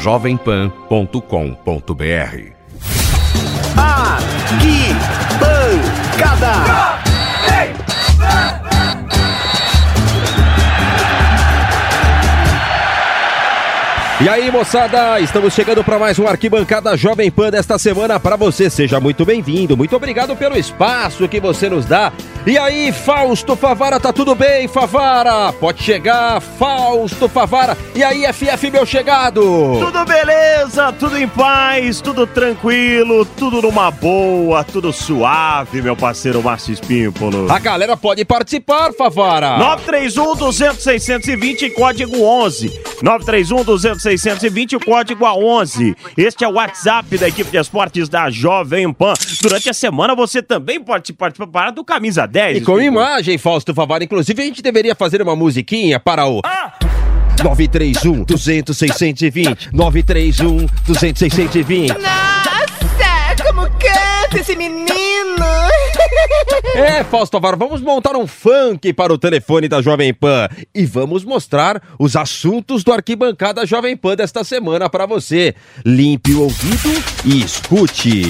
jovempan.com.br. Arquibancada. E aí, moçada, estamos chegando para mais um Arquibancada Jovem Pan desta semana para você. Seja muito bem-vindo, muito obrigado pelo espaço que você nos dá. E aí, Fausto Favara, tá tudo bem, Favara? Pode chegar, Fausto Favara. E aí, FF, meu chegado? Tudo beleza, tudo em paz, tudo tranquilo, tudo numa boa, tudo suave, meu parceiro Márcio Espímpolo. A galera pode participar, Favara. 931 200 620 código 11. 931 200 620, o código a 11. Este é o WhatsApp da equipe de esportes da Jovem Pan. Durante a semana você também pode participar do Camisa 10. E com imagem, Fausto Favara. Inclusive, a gente deveria fazer uma musiquinha para o... Ah! 931 200 620 931 200 620 Nossa, como canta esse menino! É, Fausto Favara, vamos montar um funk para o telefone da Jovem Pan e vamos mostrar os assuntos do Arquibancada Jovem Pan desta semana para você. Limpe o ouvido e escute.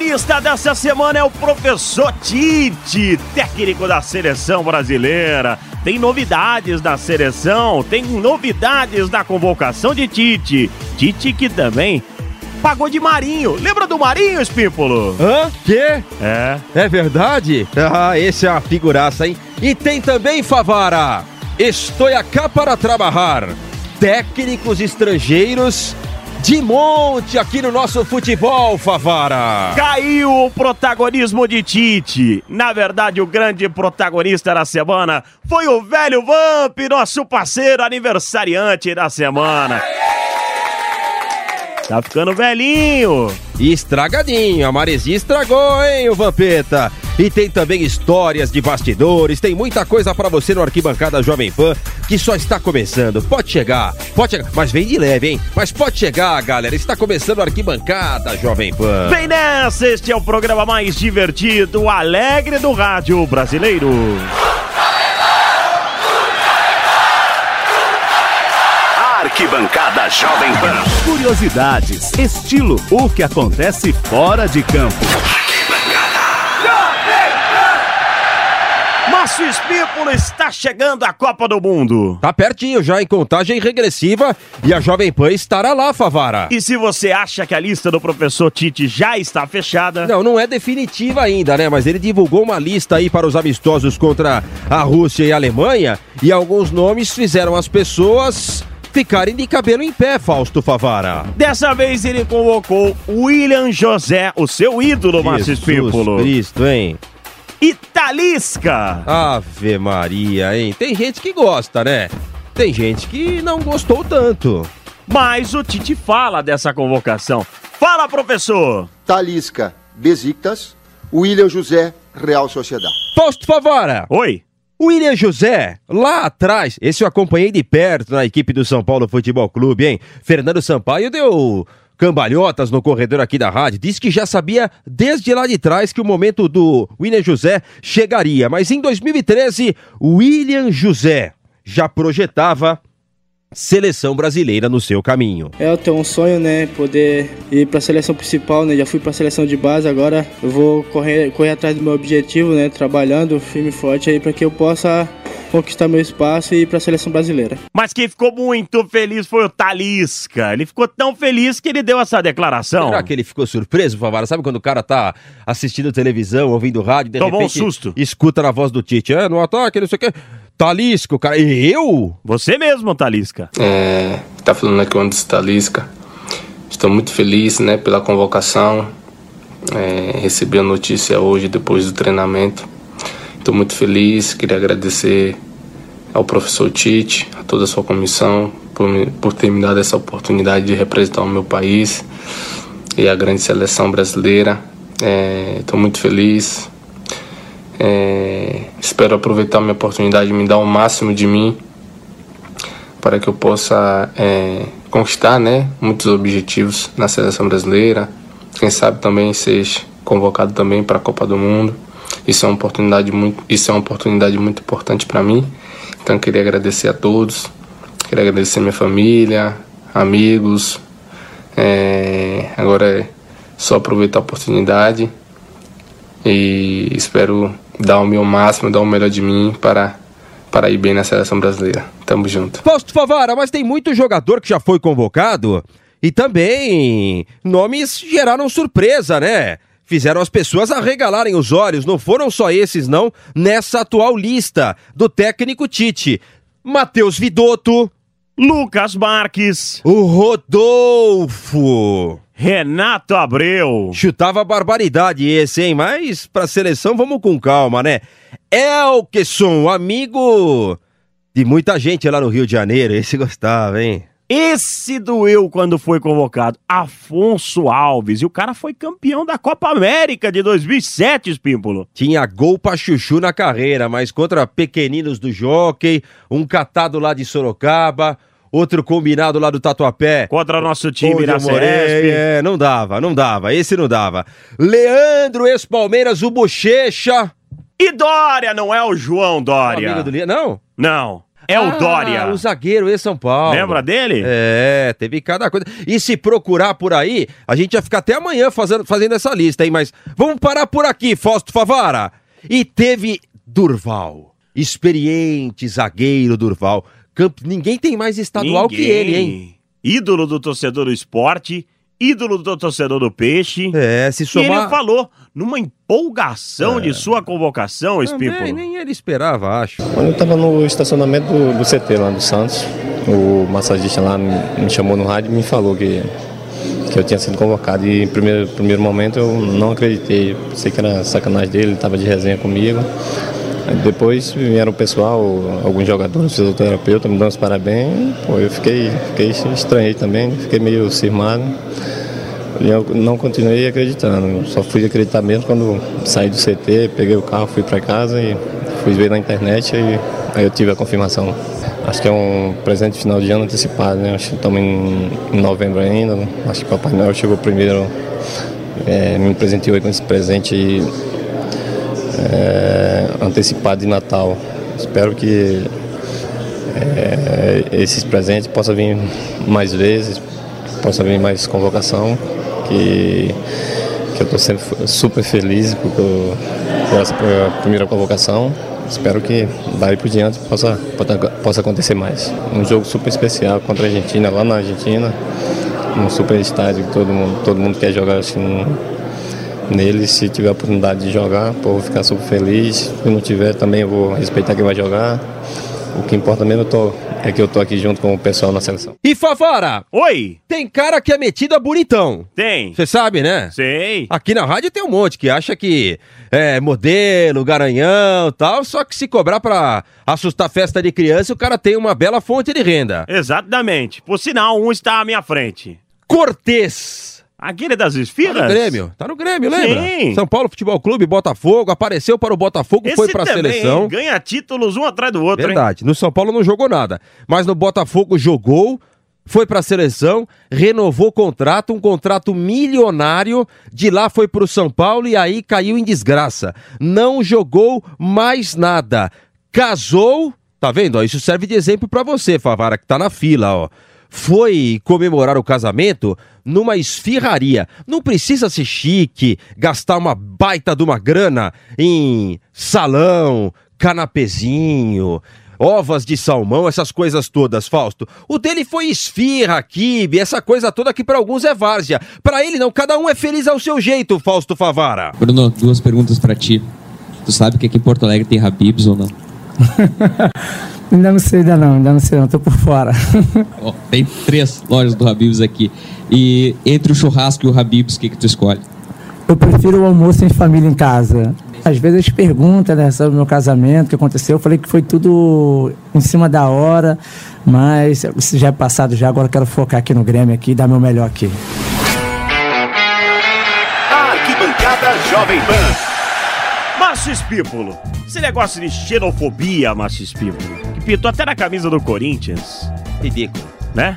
Protagonista dessa semana é o professor Tite, técnico da seleção brasileira. Tem novidades da seleção, tem novidades da convocação de Tite. Tite que também pagou de Marinho. Lembra do Marinho, Espímpolo? Hã? Quê? É. É verdade? Ah, esse é uma figuraça, hein? E tem também, Favara, estou acá para trabalhar. Técnicos estrangeiros de monte aqui no nosso futebol, Favara. Caiu o protagonismo de Tite. Na verdade, o grande protagonista da semana foi o velho Vamp, nosso parceiro aniversariante da semana. Tá ficando velhinho. Estragadinho, a maresia estragou, hein, o Vampeta? E tem também histórias de bastidores, tem muita coisa para você no Arquibancada Jovem Pan, que só está começando. Pode chegar, pode chegar, mas vem de leve, hein? Mas pode chegar, galera, está começando o Arquibancada Jovem Pan. Vem nessa, este é o programa mais divertido, alegre do rádio brasileiro. Arquibancada Jovem Pan. Curiosidades, estilo, o que acontece fora de campo. Márcio Espípulo está chegando à Copa do Mundo. Tá pertinho já em contagem regressiva e a Jovem Pan estará lá, Favara. E se você acha que a lista do professor Tite já está fechada, Não, não é definitiva ainda, né? Mas ele divulgou uma lista aí para os amistosos contra a Rússia e a Alemanha e alguns nomes fizeram as pessoas ficarem de cabelo em pé, Fausto Favara. dessa vez ele convocou William José, o seu ídolo, Márcio Espípulo. Cristo, hein? E Talisca. Ave Maria, hein? Tem gente que gosta, né? Tem gente que não gostou tanto. Mas o Tite fala dessa convocação. Fala, professor. Talisca, Besiktas, William José, Real Sociedade. Fausto Favara, Oi. O William José, lá atrás, esse eu acompanhei de perto na equipe do São Paulo Futebol Clube, hein? Fernando Sampaio deu cambalhotas no corredor aqui da rádio, disse que já sabia desde lá de trás que o momento do William José chegaria, mas em 2013, o William José já projetava seleção brasileira no seu caminho. É, eu tenho um sonho, né, poder ir para a seleção principal, né? Já fui para a seleção de base, agora eu vou correr, correr atrás do meu objetivo, né, trabalhando firme e forte aí para que eu possa conquistar meu espaço e ir para a seleção brasileira. Mas quem ficou muito feliz foi o Talisca. Ele ficou tão feliz que ele deu essa declaração. Será que ele ficou surpreso, Favara? Sabe quando o cara tá assistindo televisão, ouvindo rádio, de Tomou um repente susto. escuta na voz do Tite, é, no ataque, não sei o quê. Talisca, o cara. E eu? Você mesmo, Talisca. É, tá falando aqui o Anderson Talisca. Estou muito feliz né, pela convocação. É, recebi a notícia hoje depois do treinamento. Estou muito feliz, queria agradecer ao professor Tite, a toda a sua comissão, por, me- por ter me dado essa oportunidade de representar o meu país e a grande seleção brasileira. Estou muito feliz. É, espero aproveitar minha oportunidade de me dar o máximo de mim para que eu possa é, conquistar né, muitos objetivos na seleção brasileira. Quem sabe também seja convocado também para a Copa do Mundo. Isso é uma oportunidade muito, isso é uma oportunidade muito importante para mim. Então queria agradecer a todos, queria agradecer minha família, amigos. É, agora é só aproveitar a oportunidade e espero dar o meu máximo, dar o melhor de mim para para ir bem na seleção brasileira. Tamo junto. Fausto Favara, mas tem muito jogador que já foi convocado e também nomes geraram surpresa, né? Fizeram as pessoas arregalarem os olhos, não foram só esses não, nessa atual lista do técnico Tite. Matheus Vidotto, Lucas Marques, o Rodolfo, Renato Abreu. Chutava barbaridade esse, hein? Mas pra seleção vamos com calma, né? Elkeson, amigo de muita gente lá no Rio de Janeiro. Esse gostava, hein? Esse doeu quando foi convocado. Afonso Alves. E o cara foi campeão da Copa América de 2007, Espímpolo. Tinha gol pra chuchu na carreira, mas contra pequeninos do Jockey, um catado lá de Sorocaba, outro combinado lá do Tatuapé. Contra nosso time na eu morei, Ceresp. É, não dava, não dava. Esse não dava. Leandro, ex-Palmeiras, o Bochecha. E Dória, não é o João Dória. Amigo do Não? Não, é Ah, o Dória. O zagueiro ex-São Paulo. Lembra dele? É, teve cada coisa. E se procurar por aí, a gente ia ficar até amanhã fazendo, fazendo essa lista, hein? Mas vamos parar por aqui, Fausto Favara. E teve Durval. Experiente zagueiro Durval. Ninguém tem mais estadual que Ninguém. ele, hein? Ídolo do torcedor do esporte, ídolo do torcedor do peixe. É, se E somar. É. ele falou numa empolgação de sua convocação, Espímpolo. nem ele esperava, acho. Quando eu estava no estacionamento do, do CT lá do Santos, o massagista lá me, me chamou no rádio e me falou que, que eu tinha sido convocado. E em primeiro, primeiro momento eu não acreditei, pensei que era sacanagem dele, ele estava de resenha comigo. Depois vieram o pessoal, alguns jogadores, fisioterapeuta, me dando os parabéns. Pô, eu fiquei, fiquei estranhei também, fiquei meio cismado. E eu não continuei acreditando, só fui acreditar mesmo quando saí do CT, peguei o carro, fui para casa e fui ver na internet e aí eu tive a confirmação. Acho que é um presente final de ano antecipado, né? Acho que estamos em, em novembro ainda. Acho que o Papai Noel chegou primeiro, é, me presenteou com esse presente é, antecipado de Natal. Espero que é, esses presentes possam vir mais vezes, possa vir mais convocação, que, que eu estou sempre super feliz por, por essa primeira convocação. Espero que daí por diante possa, possa, acontecer mais. Um jogo super especial contra a Argentina, lá na Argentina, um super estádio que todo mundo, todo mundo quer jogar assim, nele. Se tiver a oportunidade de jogar, pô, vou ficar super feliz. Se não tiver, também eu vou respeitar quem vai jogar. O que importa mesmo eu tô, é que eu tô aqui junto com o pessoal na seleção. E Favara, Oi, tem cara que é metido a bonitão. tem. Você sabe, né? Sei. Aqui na rádio tem um monte que acha que é modelo, garanhão e tal, só que se cobrar pra assustar festa de criança, o cara tem uma bela fonte de renda. Exatamente. Por sinal, um está à minha frente. Cortez. Aquele das Tá esfiras? no Grêmio, tá no Grêmio, lembra? Sim. São Paulo Futebol Clube, Botafogo, apareceu para o Botafogo, Esse foi pra também, seleção. hein? Ganha títulos um atrás do outro, hein? Verdade. No São Paulo não jogou nada, mas no Botafogo jogou, foi pra seleção, renovou o contrato, um contrato milionário, de lá foi pro São Paulo e aí caiu em desgraça. Não jogou mais nada. Casou, tá vendo? ó? Isso serve de exemplo pra você, Favara, que tá na fila, ó. Foi comemorar o casamento numa esfirraria. Não precisa ser chique, gastar uma baita de uma grana em salão, canapezinho, ovas de salmão, essas coisas todas, Fausto. O dele foi esfirra, quibe, essa coisa toda que pra alguns é várzea. Pra ele não, cada um é feliz ao seu jeito, Fausto Favara. Bruno, duas perguntas pra ti. Tu sabe que aqui em Porto Alegre tem Habibs ou não? Ainda não sei, ainda não, ainda não sei, não, tô por fora. Ó, tem três lojas do Habibs aqui. E entre o churrasco e o Habibs, o que, que tu escolhe? Eu prefiro o almoço em família em casa. Às vezes eles perguntam né, sobre o meu casamento, o que aconteceu. Eu falei que foi tudo em cima da hora, mas isso já é passado já, agora eu quero focar aqui no Grêmio aqui e dar meu melhor aqui. Arquibancada Jovem Pan. Márcio Espípulo. Esse negócio de xenofobia, Márcio Espípulo, que pintou até na camisa do Corinthians, Ridículo. né?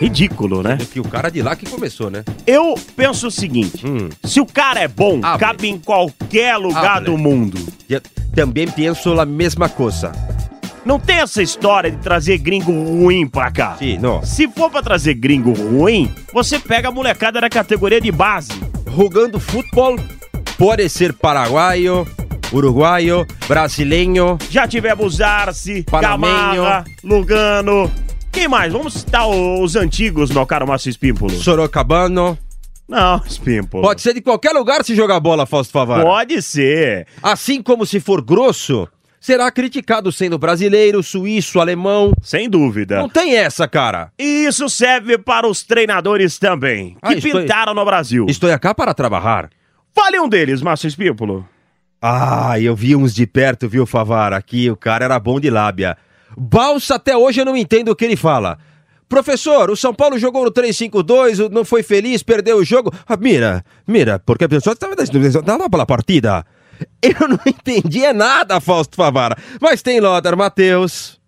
Ridículo, né? Que o cara de lá que começou, né? Eu penso o seguinte: Hum. se o cara é bom, Hable. cabe em qualquer lugar Hable. do mundo. Eu também penso a mesma coisa. Não tem essa história de trazer gringo ruim pra cá. Sim, não. Se for pra trazer gringo ruim, você pega a molecada da categoria de base. Jogando futebol, pode ser paraguaio, uruguaio, brasileiro. Já tivemos Arce. Gamarra, Lugano. Quem mais? Vamos citar os antigos, meu caro Márcio Espímpolo. Sorocabano. Não, Espímpolo. Pode ser de qualquer lugar se jogar bola, Fausto Favara. Pode ser. Assim como se for grosso, será criticado sendo brasileiro, suíço, alemão. Sem dúvida. Não tem essa, cara. E isso serve para os treinadores também, que Ah, estou- pintaram no Brasil. Estou aqui para trabalhar. Fale um deles, Márcio Espímpolo. Ah, eu vi uns de perto, viu, Favara? Aqui o cara era bom de lábia. Balsa até hoje eu não entendo o que ele fala. Professor, o São Paulo jogou no 3-5-2, não foi feliz, perdeu o jogo. Ah, mira, mira, porque a pessoa estava dando pela partida. Eu não entendia nada, Fausto Favara. Mas tem Lothar Matheus,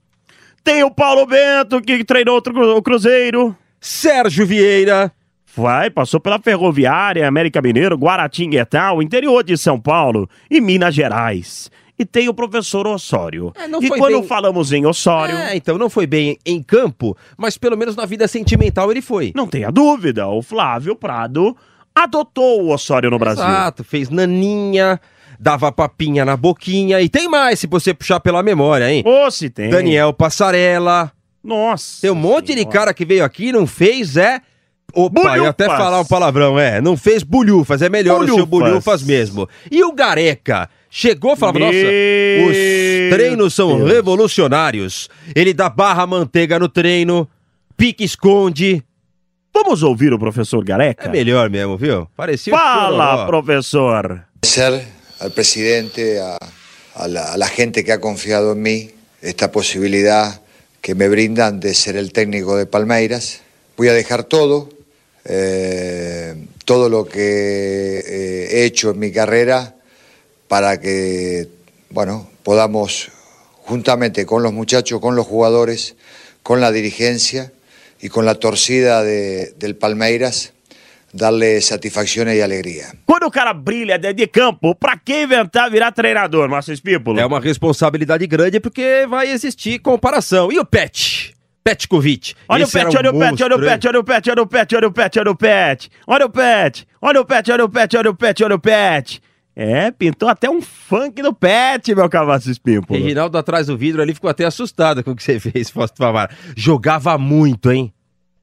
Tem o Paulo Bento, que treinou o Cruzeiro. Sérgio Vieira. Vai, passou pela Ferroviária, América Mineiro, Guaratinguetá, interior de São Paulo e Minas Gerais. E tem o professor Osório. É, e quando bem- falamos em Osório, É, então não foi bem em campo, mas pelo menos na vida sentimental ele foi. não tenha dúvida, o Flávio Prado adotou o Osório no Brasil. Exato, fez naninha, dava papinha na boquinha e tem mais se você puxar pela memória, hein? Ô, se tem. Daniel Passarella. Nossa. Tem um monte de cara que veio aqui e não fez, é. Opa, eu Bulhufas. até falar um palavrão, é. Não fez bulhufas, é melhor o seu Bulhufas. bulhufas mesmo. E o Gareca? Chegou e falava, Meu nossa, os treinos são Deus. revolucionários. Ele dá barra manteiga no treino, pique esconde. Vamos ouvir o professor Gareca? É melhor mesmo, viu? Parecia Fala, professor. agradecer al presidente, a, a la, a la gente que ha confiado en mí, esta posibilidad que me brindan de ser el técnico de Palmeiras. Voy a dejar todo, eh, todo lo que eh, he hecho en mi carrera para que, bueno, podamos juntamente con los muchachos, con los jugadores, con la dirigencia y con la torcida de- del Palmeiras, darle satisfacciones y alegría. Quando o cara brilha dentro de campo, pra que inventar virar treinador, Márcio Espípolo? É uma responsabilidade grande porque vai existir comparação. E o Pet? Petkovic. Olha o pet, um olha o pet, olha o pet, olha o pet, olha o pet, olha o pet, olha o pet. Olha o pet, olha o pet, olha o pet, olha o pet, olha o pet. É, pintou até um funk no pet, meu cavaço espímpolo. Reginaldo atrás do vidro ali ficou até assustado com o que você fez, Fausto Favara. Jogava muito, hein?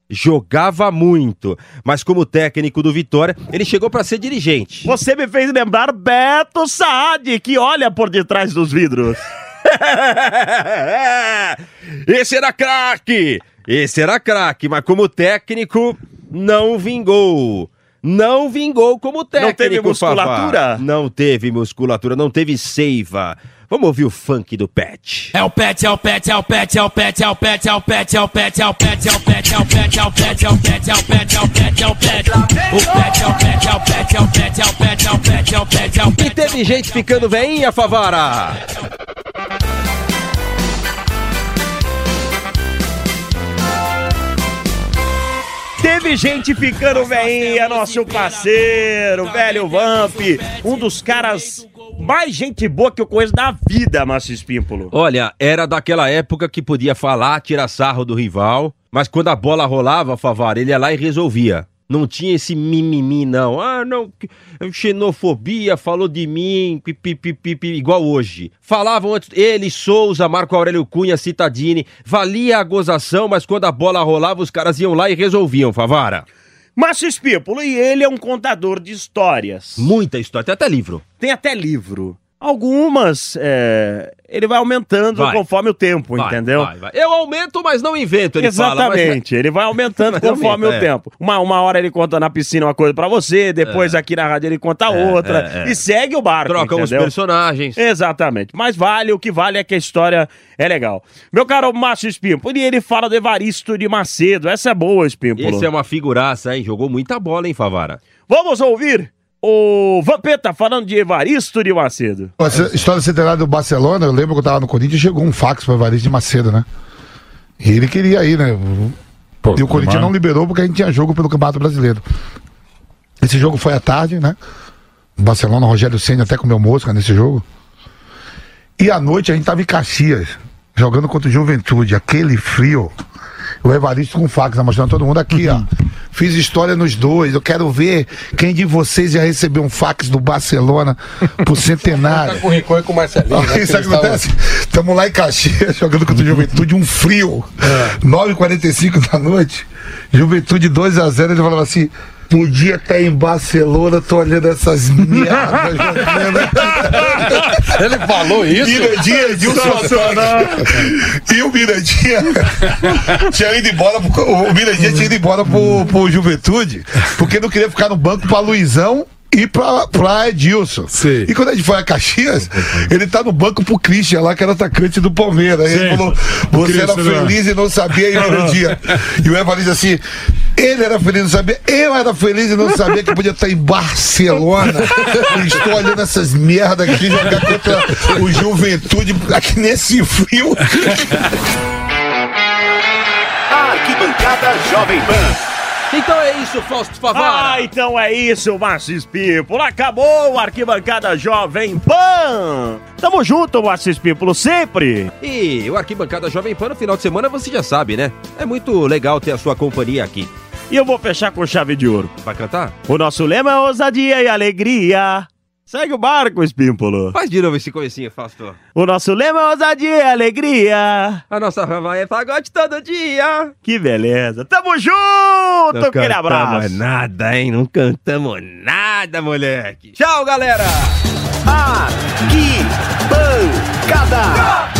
Jogava muito. Mas como técnico do Vitória, ele chegou pra ser dirigente. Você me fez lembrar Beto Saad, que olha por detrás dos vidros. Esse era craque! Esse era craque, mas como técnico, não vingou. Não vingou como técnico, teve musculatura? Não teve musculatura, não teve seiva. Vamos ouvir o funk do Pet. É o pet, é o pet, é o pet, é o pet, é o pet, é o pet, é o pet, é o pet, é o pet, é o pet, é o pet, é o pet, é o pet, é o pet, é o pet. O pet é o pet, é o pet, é o pet, é o pet, é o pet, é o pet, é o E pet. teve gente ficando veinha, Favara. Teve gente ficando veinha, nosso parceiro, velho Vamp, um dos caras mais gente boa que eu conheço da vida, Márcio Espímpolo. Olha, era daquela época que podia falar, tirar sarro do rival, mas quando a bola rolava, Favara, ele ia lá e resolvia. Não tinha esse mimimi, não. Ah, não, xenofobia, falou de mim, pi, pi, pi, pi, igual hoje. Falavam antes, ele, Souza, Marco Aurélio Cunha, Citadini. Valia a gozação, mas quando a bola rolava, os caras iam lá e resolviam, Favara. Márcio Espímpolo, e ele é um contador de histórias. Muita história, tem até livro. Tem até livro. Algumas, é, ele vai aumentando Vai. conforme o tempo, Vai, entendeu? vai. Eu aumento, mas não invento, ele fala. mas- Exatamente, ele vai aumentando conforme aumenta, o é. tempo. Uma, uma hora ele conta na piscina uma coisa pra você, depois aqui na rádio ele conta É, outra, é, é. e segue o barco, Trocam os personagens. Exatamente, mas vale, o que vale é que a história é legal. Meu caro Márcio Espímpolo, e ele fala do Evaristo de Macedo, essa é boa, Espímpolo. Esse é uma figuraça, hein? Jogou muita bola, hein, Favara? Vamos ouvir o Vampeta falando de Evaristo de Macedo. Essa história centenária do Barcelona, eu lembro que eu tava no Corinthians chegou um fax para Evaristo de Macedo, né? E ele queria ir, né? e o Corinthians mano. não liberou porque a gente tinha jogo pelo Campeonato Brasileiro. Esse jogo foi à tarde, né? Barcelona, o Rogério Senna até comeu mosca nesse jogo. E à noite a gente tava em Caxias, jogando contra o Juventude, aquele frio. O Evaristo com fax, né, mostrando todo mundo aqui, ó. Fiz história nos dois. Eu quero ver quem de vocês já recebeu um fax do Barcelona pro centenário. Tá com o Rincon e com o Marcelinho. né, Aí, que sabe o eles que acontece? Estamos lá em Caxias, jogando contra o Juventude, um frio. É. 9h45 da noite. Juventude 2x0. Ele falava assim: podia estar em Barcelona, tô olhando essas merdas. Ele falou isso? Mirandinha, Edilson Antônio. E o Mirandinha tinha ido embora, pro- o Mirandinha tinha ido embora pro, pro Juventude, porque não queria ficar no banco pra Luizão e pra, pra Edilson. E quando a gente foi a Caxias, ele tá no banco pro Christian lá, que era atacante do Palmeiras. Aí ele Sim. falou: você era Christian, né? feliz e não sabia e no dia. E o Evaristo assim. Ele era feliz e não sabia, eu era feliz e não sabia que podia estar em Barcelona. Estou olhando essas merdas aqui jogar contra o Juventude aqui nesse frio. Arquibancada Jovem Pan. Então é isso, Fausto Favara. Ah, então é isso, Márcio Espípulo. Acabou o Arquibancada Jovem Pan. Tamo junto, Márcio Espípulo, sempre. E o Arquibancada Jovem Pan no final de semana você já sabe, né? É muito legal ter a sua companhia aqui. E eu vou fechar com chave de ouro. Vai cantar? O nosso lema é ousadia e alegria. Segue o barco, Espímpolo. Faz de novo esse coicinho, Fausto. O nosso lema é ousadia e alegria. A nossa vai é pagode todo dia. Que beleza. Tamo junto, Não aquele cantamos abraço. nada, hein? Não cantamos nada, moleque. Tchau, galera. Arquibancada.